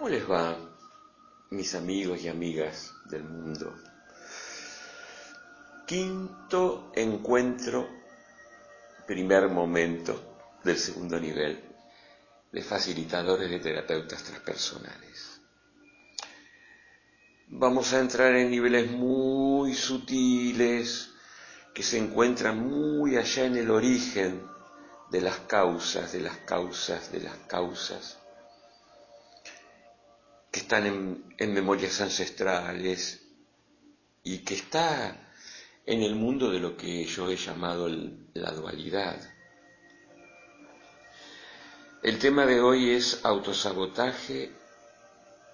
¿Cómo les va, mis amigos y amigas del mundo? Quinto encuentro, primer momento del segundo nivel de facilitadores de terapeutas transpersonales. Vamos a entrar en niveles muy sutiles que se encuentran muy allá en el origen de las causas, de las causas, de las causas que están en, memorias ancestrales y que está en el mundo de lo que yo he llamado la dualidad. El tema de hoy es autosabotaje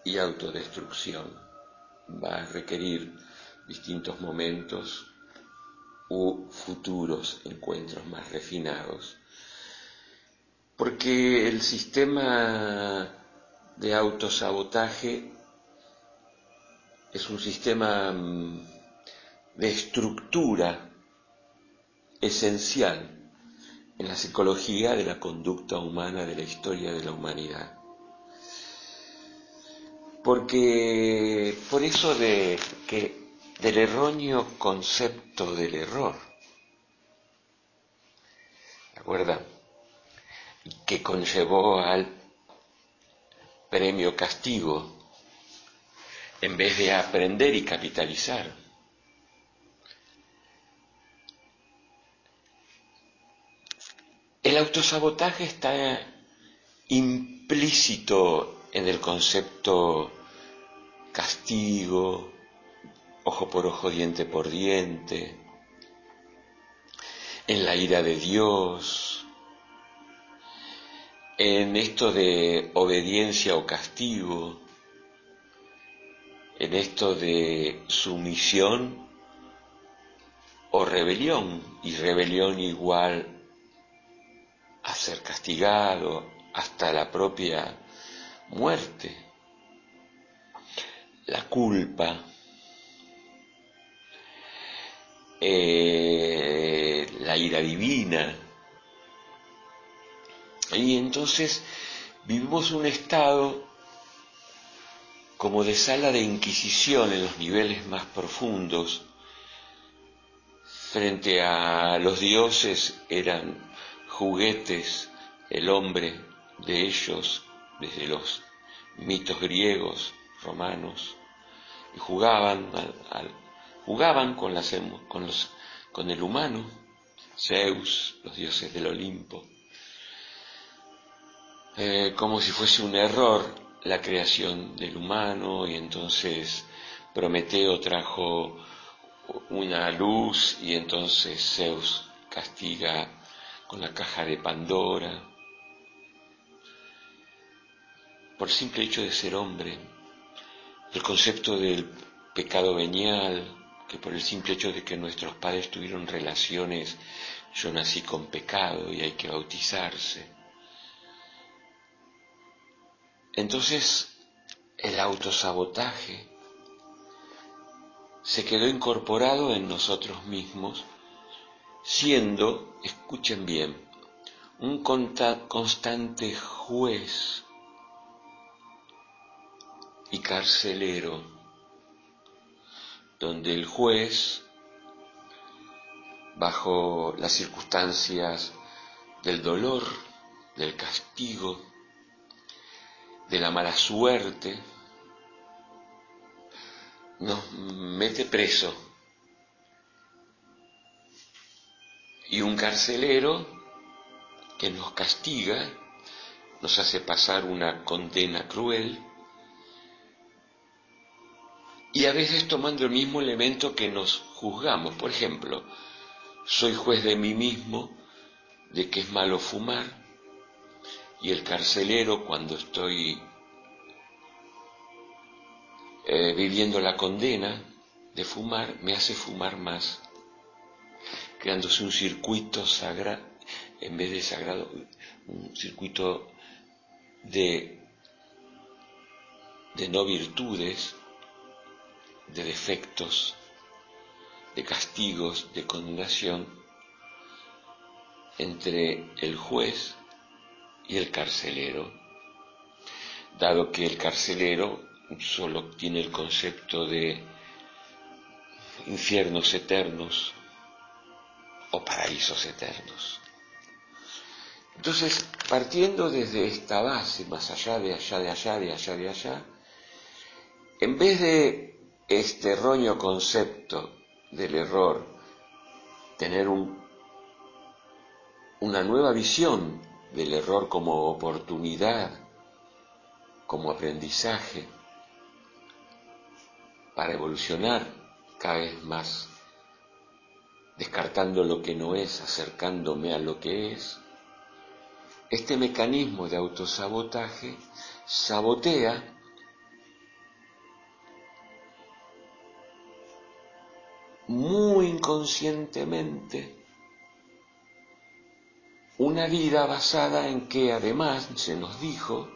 y autodestrucción. Va a requerir distintos momentos u futuros encuentros más refinados. Porque el sistema de autosabotaje es un sistema mm, de estructura esencial en la psicología de la conducta humana de la historia de la humanidad. Porque por eso de que del erróneo concepto del error. Que conllevó al premio castigo en vez de aprender y capitalizar. El autosabotaje está implícito en el concepto castigo, ojo por ojo, diente por diente, en la ira de Dios, en esto de obediencia o castigo, en esto de sumisión o rebelión, y rebelión igual a ser castigado hasta la propia muerte, la culpa, eh, la ira divina, y entonces vivimos un estado como de sala de inquisición en los niveles más profundos. Frente a los dioses eran juguetes, el hombre de ellos, desde los mitos griegos, romanos, y jugaban, jugaban con, con, los, con el humano, Zeus, los dioses del Olimpo eh, como si fuese un error la creación del humano y entonces Prometeo trajo una luz y entonces Zeus castiga con la caja de Pandora por simple hecho de ser hombre, el concepto del pecado venial, que por el simple hecho de que nuestros padres tuvieron relaciones, yo nací con pecado y hay que bautizarse. Entonces, el autosabotaje se quedó incorporado en nosotros mismos, siendo, escuchen bien, un constante juez y carcelero, donde el juez, bajo las circunstancias del dolor, del castigo, de la mala suerte, nos mete preso. Y un carcelero que nos castiga, nos hace pasar una condena cruel, y a veces tomando el mismo elemento que nos juzgamos. Por ejemplo, soy juez de mí mismo, de que es malo fumar, y el carcelero cuando estoy eh, viviendo la condena de fumar me hace fumar más, creándose un circuito sagrado, en vez de sagrado, un circuito de, de no virtudes, de defectos, de castigos, de condenación entre el juez y el carcelero, dado que el carcelero solo tiene el concepto de infiernos eternos o paraísos eternos. Entonces, partiendo desde esta base, más allá de allá, de allá, de allá, de allá, en vez de este erróneo concepto del error, tener un, una nueva visión del error como oportunidad, como aprendizaje, para evolucionar cada vez más, descartando lo que no es, acercándome a lo que es, este mecanismo de autosabotaje sabotea muy inconscientemente una vida basada en que además se nos dijo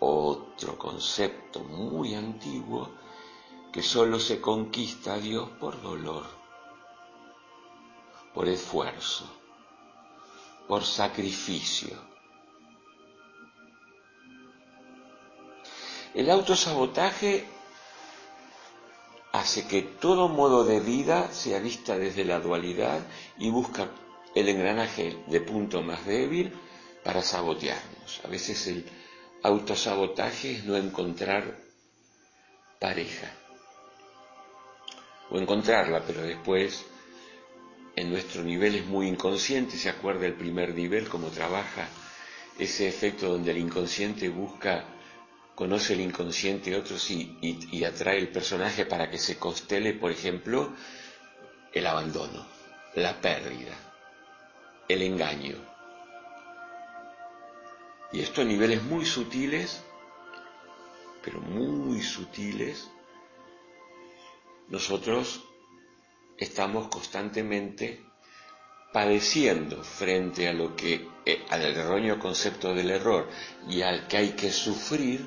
otro concepto muy antiguo que solo se conquista a Dios por dolor, por esfuerzo, por sacrificio. El autosabotaje hace que todo modo de vida sea vista desde la dualidad y busca el engranaje de punto más débil para sabotearnos. A veces el autosabotaje es no encontrar pareja o encontrarla, pero después en nuestro nivel es muy inconsciente, se acuerda el primer nivel, cómo trabaja ese efecto donde el inconsciente busca, conoce el inconsciente otros y, y atrae el personaje para que se constele, por ejemplo, el abandono, la pérdida, el engaño. Y esto a niveles muy sutiles, pero muy sutiles, nosotros estamos constantemente padeciendo frente a lo que eh, al erróneo concepto del error y al que hay que sufrir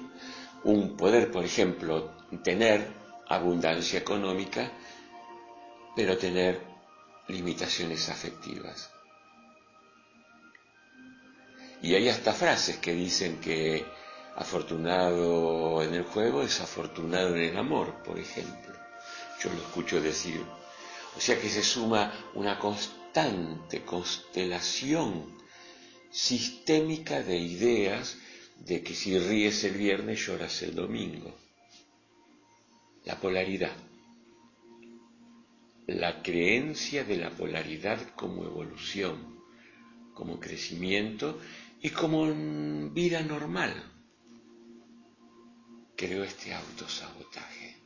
un poder, por ejemplo, tener abundancia económica, pero tener limitaciones afectivas. Y hay hasta frases que dicen que afortunado en el juego es afortunado en el amor, por ejemplo. Yo lo escucho decir o sea que se suma una constante constelación sistémica de ideas de que si ríes el viernes lloras el domingo. La polaridad. La creencia de la polaridad como evolución, como crecimiento y como vida normal. Creo este autosabotaje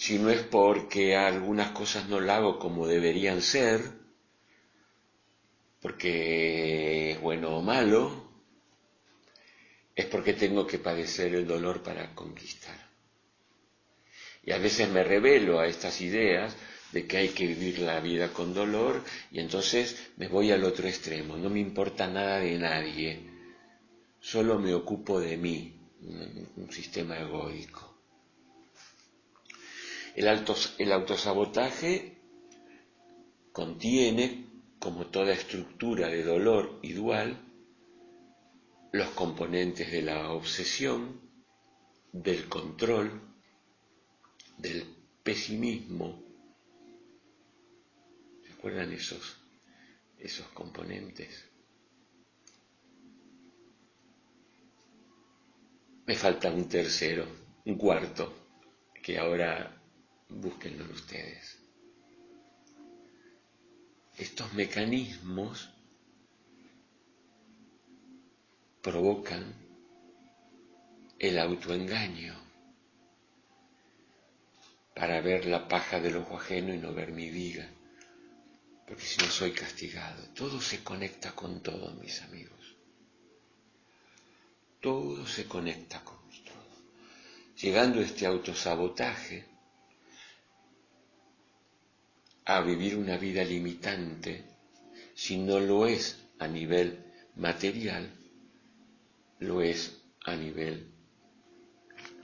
si no es porque algunas cosas no las hago como deberían ser, porque es bueno o malo, es porque tengo que padecer el dolor para conquistar. Y a veces me revelo a estas ideas de que hay que vivir la vida con dolor y entonces me voy al otro extremo, no me importa nada de nadie, solo me ocupo de mí, un sistema egoico. El, autosabotaje contiene, como toda estructura de dolor y dual, los componentes de la obsesión, del control, del pesimismo. ¿Se acuerdan esos, esos componentes? Me falta un tercero, un cuarto, que ahora búsquenlo ustedes. Estos mecanismos provocan el autoengaño para ver la paja del ojo ajeno y no ver mi viga, porque si no soy castigado. Todo se conecta con todo, mis amigos. Todo se conecta con todo. Llegando a este autosabotaje, a vivir una vida limitante, si no lo es a nivel material, lo es a nivel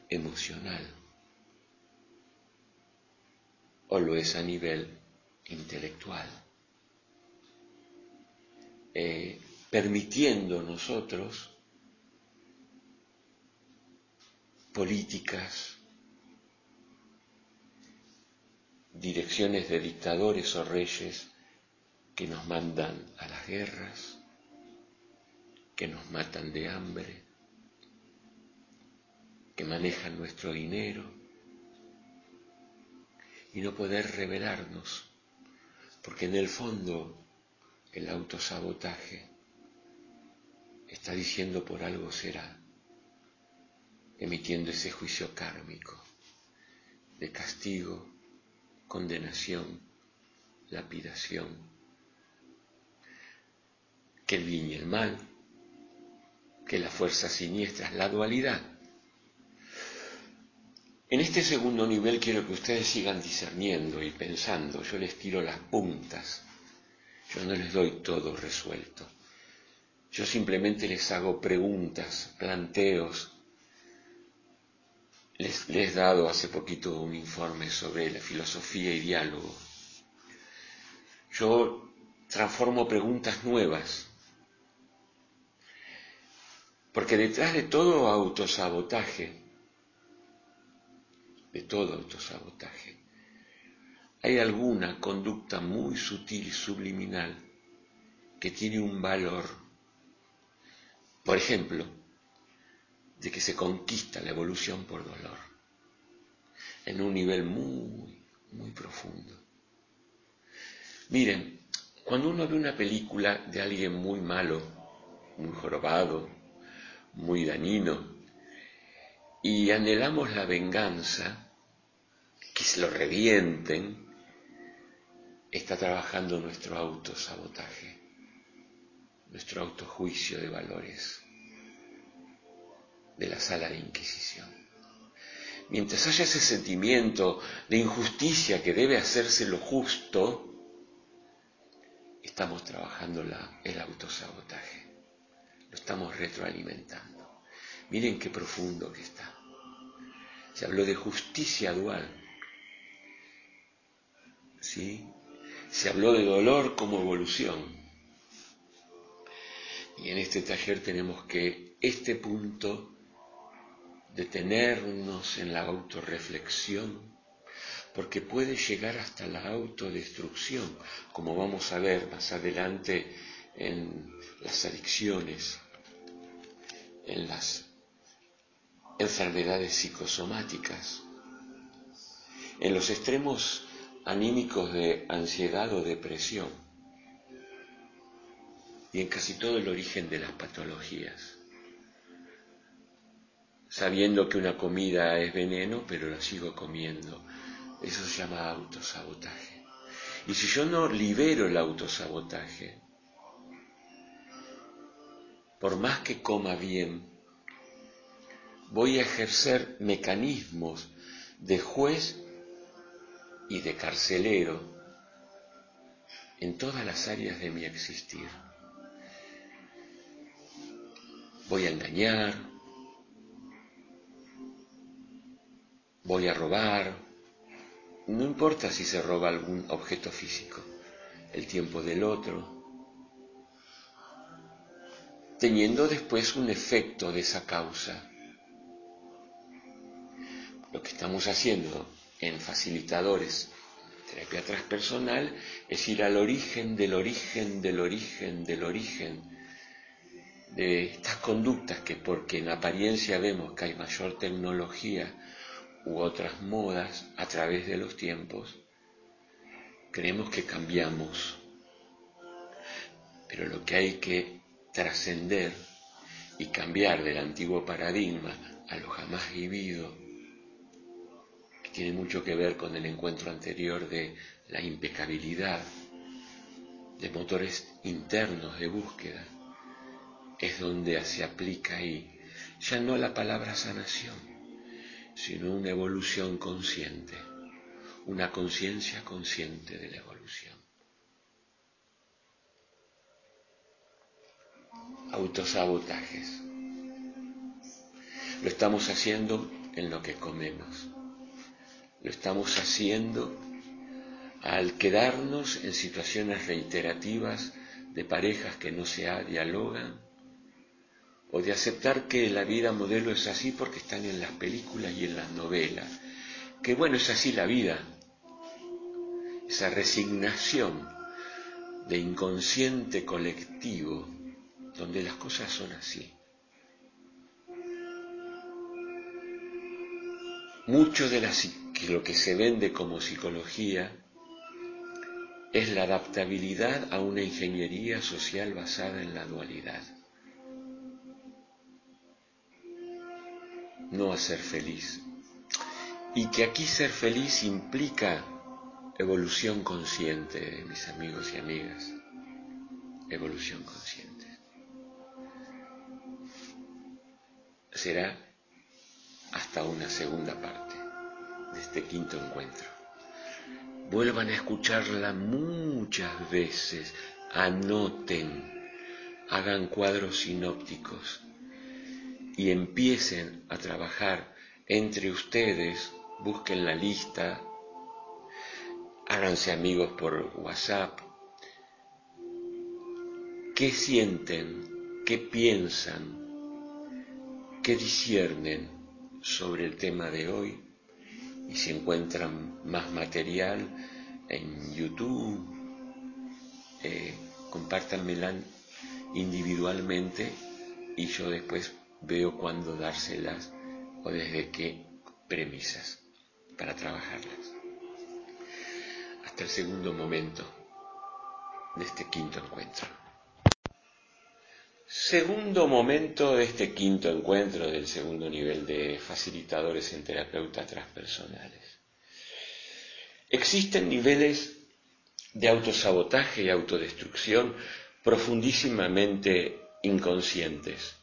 emocional o lo es a nivel intelectual. Eh, permitiendo nosotros políticas, direcciones de dictadores o reyes que nos mandan a las guerras, que nos matan de hambre, que manejan nuestro dinero y no poder revelarnos, porque en el fondo el autosabotaje está diciendo por algo será, emitiendo ese juicio kármico de castigo, condenación, lapidación que el bien y el mal, que las fuerzas siniestras, la dualidad. En este segundo nivel quiero que ustedes sigan discerniendo y pensando, yo les tiro las puntas, yo no les doy todo resuelto, yo simplemente les hago preguntas, planteos. Les, les he dado hace poquito un informe sobre la filosofía y diálogo. Yo transformo preguntas nuevas porque detrás de todo autosabotaje, de todo autosabotaje, hay alguna conducta muy sutil y subliminal que tiene un valor. Por ejemplo, de que se conquista la evolución por dolor, en un nivel muy, muy profundo. Miren, cuando uno ve una película de alguien muy malo, muy jorobado, muy dañino, y anhelamos la venganza, que se lo revienten, está trabajando nuestro autosabotaje, nuestro autojuicio de valores de la sala de Inquisición. Mientras haya ese sentimiento de injusticia que debe hacerse lo justo, estamos trabajando el autosabotaje estamos retroalimentando. Miren qué profundo que está. Se habló de justicia dual. ¿Sí? Se habló de dolor como evolución. Y en este taller tenemos que este punto detenernos en la autorreflexión, porque puede llegar hasta la autodestrucción, como vamos a ver más adelante en las adicciones, en las enfermedades psicosomáticas, en los extremos anímicos de ansiedad o depresión y en casi todo el origen de las patologías, sabiendo que una comida es veneno, pero la sigo comiendo. Eso se llama autosabotaje. Y si yo no libero el autosabotaje, por más que coma bien, voy a ejercer mecanismos de juez y de carcelero en todas las áreas de mi existir. Voy a engañar, voy a robar, no importa si se roba algún objeto físico, el tiempo del otro, teniendo después un efecto de esa causa. Lo que estamos haciendo en facilitadores, terapia transpersonal, es ir al origen del origen del origen del origen de estas conductas que porque en apariencia vemos que hay mayor tecnología u otras modas a través de los tiempos, creemos que cambiamos. Pero lo que hay que trascender y cambiar del antiguo paradigma a lo jamás vivido, tiene mucho que ver con el encuentro anterior de la impecabilidad, de motores internos de búsqueda, es donde se aplica ahí ya no la palabra sanación, sino una evolución consciente, una conciencia consciente de la evolución. autosabotajes. Lo estamos haciendo en lo que comemos. Lo estamos haciendo al quedarnos en situaciones reiterativas de parejas que no se dialogan, o de aceptar que la vida modelo es así porque están en las películas y en las novelas, que bueno, es así la vida, esa resignación de inconsciente colectivo donde las cosas son así. Mucho de lo que se vende como psicología es la adaptabilidad a una ingeniería social basada en la dualidad. No a ser feliz. Y que aquí ser feliz implica evolución consciente, mis amigos y amigas. Evolución consciente. Será hasta una segunda parte este quinto encuentro. Vuelvan a escucharla muchas veces, anoten, hagan cuadros sinópticos y empiecen a trabajar entre ustedes, busquen la lista, háganse amigos por WhatsApp, qué sienten, qué piensan, qué disciernen sobre el tema de hoy y si encuentran más material en YouTube, eh, compártanmela individualmente y yo después veo cuándo dárselas o desde qué premisas para trabajarlas. Hasta el segundo momento de este quinto encuentro. Segundo momento de este quinto encuentro del segundo nivel de facilitadores en terapeuta transpersonales. Existen niveles de autosabotaje y autodestrucción profundísimamente inconscientes,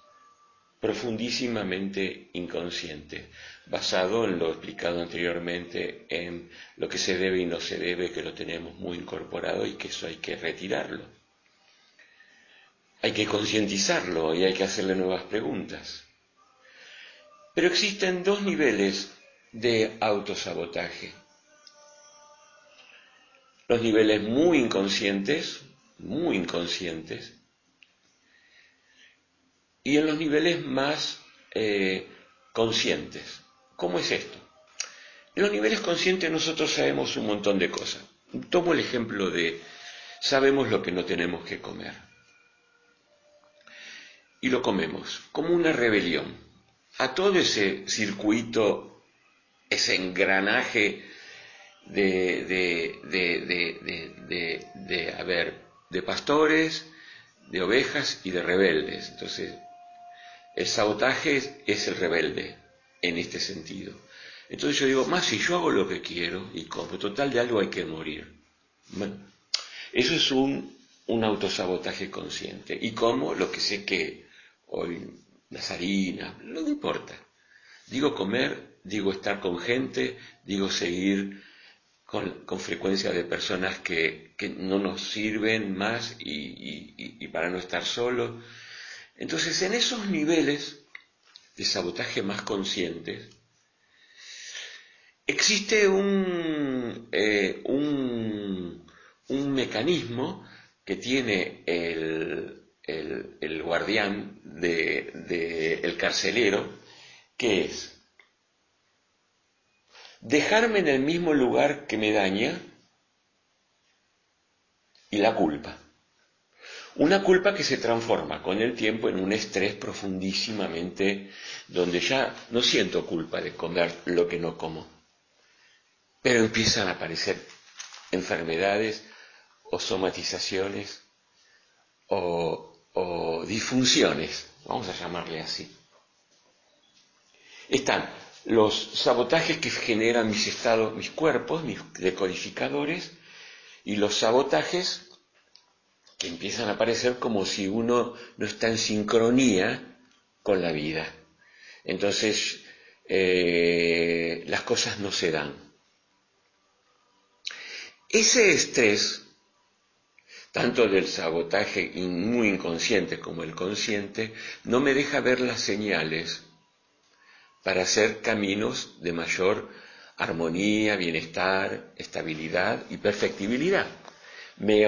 profundísimamente inconscientes, basado en lo explicado anteriormente, en lo que se debe y no se debe, que lo tenemos muy incorporado y que eso hay que retirarlo hay que concientizarlo y hay que hacerle nuevas preguntas. Pero existen dos niveles de autosabotaje. Los niveles muy inconscientes, muy inconscientes, y en los niveles más eh, conscientes. ¿Cómo es esto? En los niveles conscientes nosotros sabemos un montón de cosas. Tomo el ejemplo de sabemos lo que no tenemos que comer y lo comemos, como una rebelión a todo ese circuito, ese engranaje de, de, de, de, a ver, de pastores, de ovejas y de rebeldes. Entonces, el sabotaje es, el rebelde en este sentido. Entonces yo digo, más si yo hago lo que quiero y como total de algo hay que morir. Bueno, eso es un, un autosabotaje consciente. Y como lo que sé que hoy las harinas, no importa. Digo comer, digo estar con gente, digo seguir con, frecuencia de personas que, no nos sirven más y, para no estar solos. Entonces, en esos niveles de sabotaje más conscientes, existe un, eh, un, un mecanismo que tiene el, el, guardián del de, el carcelero, que es dejarme en el mismo lugar que me daña y la culpa. Una culpa que se transforma con el tiempo en un estrés profundísimamente, donde ya no siento culpa de comer lo que no como, pero empiezan a aparecer enfermedades o somatizaciones o o disfunciones, vamos a llamarle así. Están los sabotajes que generan mis estados, mis cuerpos, mis decodificadores, y los sabotajes que empiezan a aparecer como si uno no está en sincronía con la vida. Entonces, eh, las cosas no se dan. Ese estrés tanto del sabotaje muy inconsciente como el consciente, no me deja ver las señales para hacer caminos de mayor armonía, bienestar, estabilidad y perfectibilidad. me,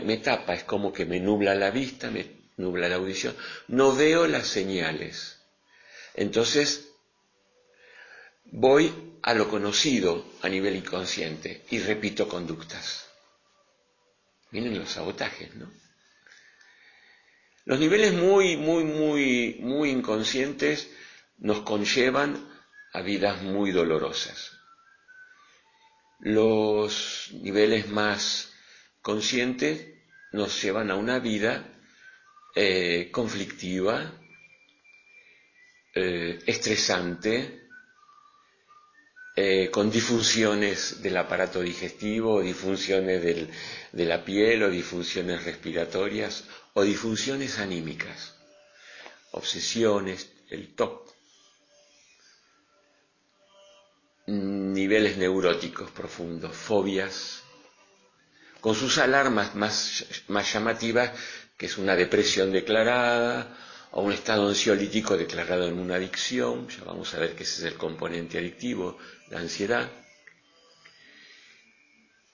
me, tapa, es como que me nubla la vista, me nubla la audición, no veo las señales. Entonces, voy a lo conocido a nivel inconsciente y repito conductas. Miren los sabotajes, ¿no? Los niveles muy, muy, muy, muy inconscientes nos conllevan a vidas muy dolorosas. Los niveles más conscientes nos llevan a una vida eh, conflictiva, eh, estresante, eh, con disfunciones del aparato digestivo, disfunciones de la piel o disfunciones respiratorias o disfunciones anímicas, obsesiones, el TOC, niveles neuróticos profundos, fobias, con sus alarmas más, más llamativas, que es una depresión declarada o un estado ansiolítico declarado en una adicción, ya vamos a ver que ese es el componente adictivo, la ansiedad,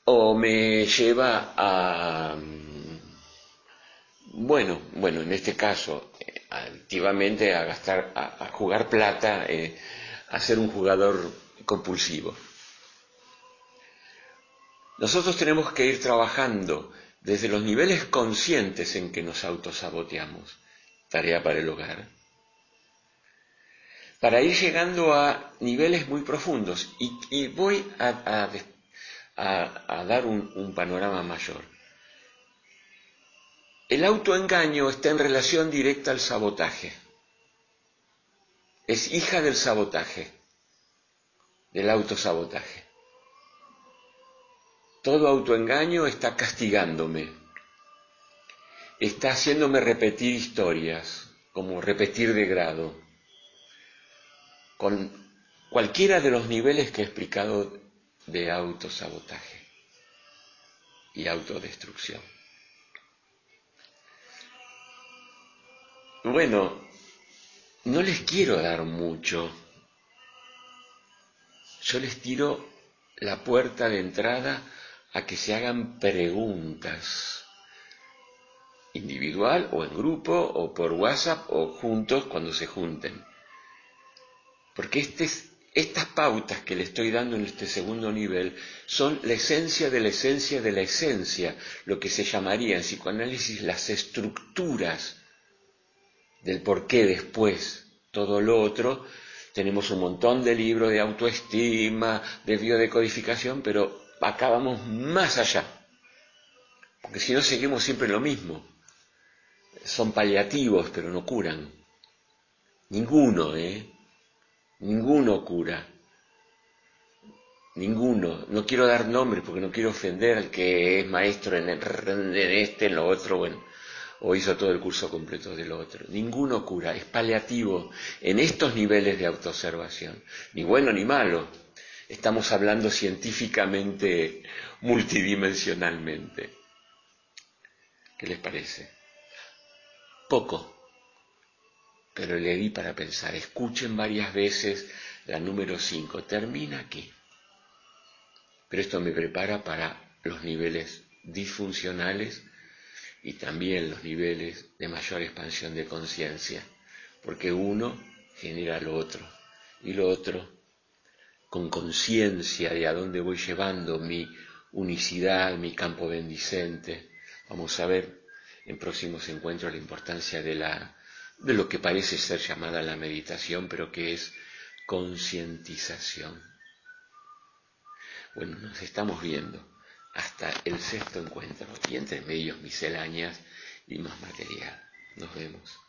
o me lleva a, bueno, bueno, en este caso, activamente a gastar, a, jugar plata, eh, a ser un jugador compulsivo. Nosotros tenemos que ir trabajando desde los niveles conscientes en que nos autosaboteamos, tarea para el hogar, para ir llegando a niveles muy profundos. Y, voy a, dar un panorama mayor. El autoengaño está en relación directa al sabotaje. Es hija del sabotaje, del autosabotaje. Todo autoengaño está castigándome, está haciéndome repetir historias, como repetir de grado, con cualquiera de los niveles que he explicado de autosabotaje y autodestrucción. Bueno, no les quiero dar mucho. Yo les tiro la puerta de entrada a que se hagan preguntas, individual o en grupo o por WhatsApp o juntos cuando se junten. Porque este estas pautas que le estoy dando en este segundo nivel son la esencia de la esencia de la esencia, lo que se llamaría en psicoanálisis las estructuras del por qué después todo lo otro. Tenemos un montón de libros de autoestima, de biodecodificación, pero acá vamos más allá. Porque si no seguimos siempre lo mismo. Son paliativos, pero no curan. Ninguno, ¿eh? Ninguno cura. Ninguno. No quiero dar nombres porque no quiero ofender al que es maestro en, este, en lo otro, bueno, o hizo todo el curso completo de lo otro. Ninguno cura. Es paliativo en estos niveles de autoobservación. Ni bueno ni malo Estamos hablando científicamente, multidimensionalmente. ¿Qué les parece? Poco, pero le di para pensar. Escuchen varias veces la número 5. Termina aquí. Pero esto me prepara para los niveles disfuncionales y también los niveles de mayor expansión de conciencia, porque uno genera lo otro y lo otro con conciencia de a dónde voy llevando mi unicidad, mi campo bendicente. Vamos a ver en próximos encuentros la importancia de, la, de lo que parece ser llamada la meditación, pero que es concientización. Bueno, nos estamos viendo hasta el sexto encuentro y entre medios misceláneas y más material. Nos vemos.